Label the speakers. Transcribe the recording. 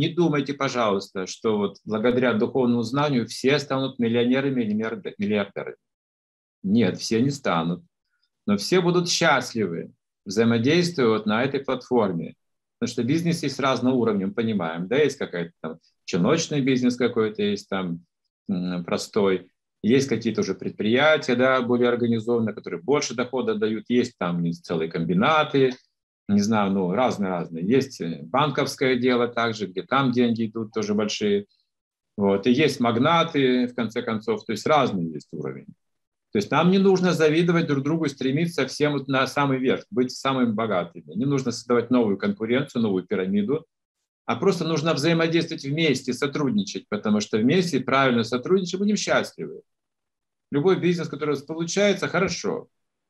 Speaker 1: не думайте, пожалуйста, что вот благодаря духовному знанию все станут миллионерами или миллиардерами. Нет, все не станут. Но все будут счастливы, взаимодействуя вот на этой платформе. Потому что бизнес есть разного уровня, мы понимаем. Да, есть какая-то там челночный бизнес какой-то, есть там простой, есть какие-то уже предприятия, да, более организованные, которые больше дохода дают, есть там целые комбинаты, не знаю, ну, разные-разные. Есть э, банковское дело также, где там деньги идут тоже большие. Вот. И есть магнаты, в конце концов, то есть разный есть уровень. То есть нам не нужно завидовать друг другу, стремиться всем вот на самый верх, быть самыми богатыми. Не нужно создавать новую конкуренцию, новую пирамиду, а просто нужно взаимодействовать вместе, сотрудничать, потому что вместе правильно сотрудничать будем счастливы. Любой бизнес, который получается, хорошо –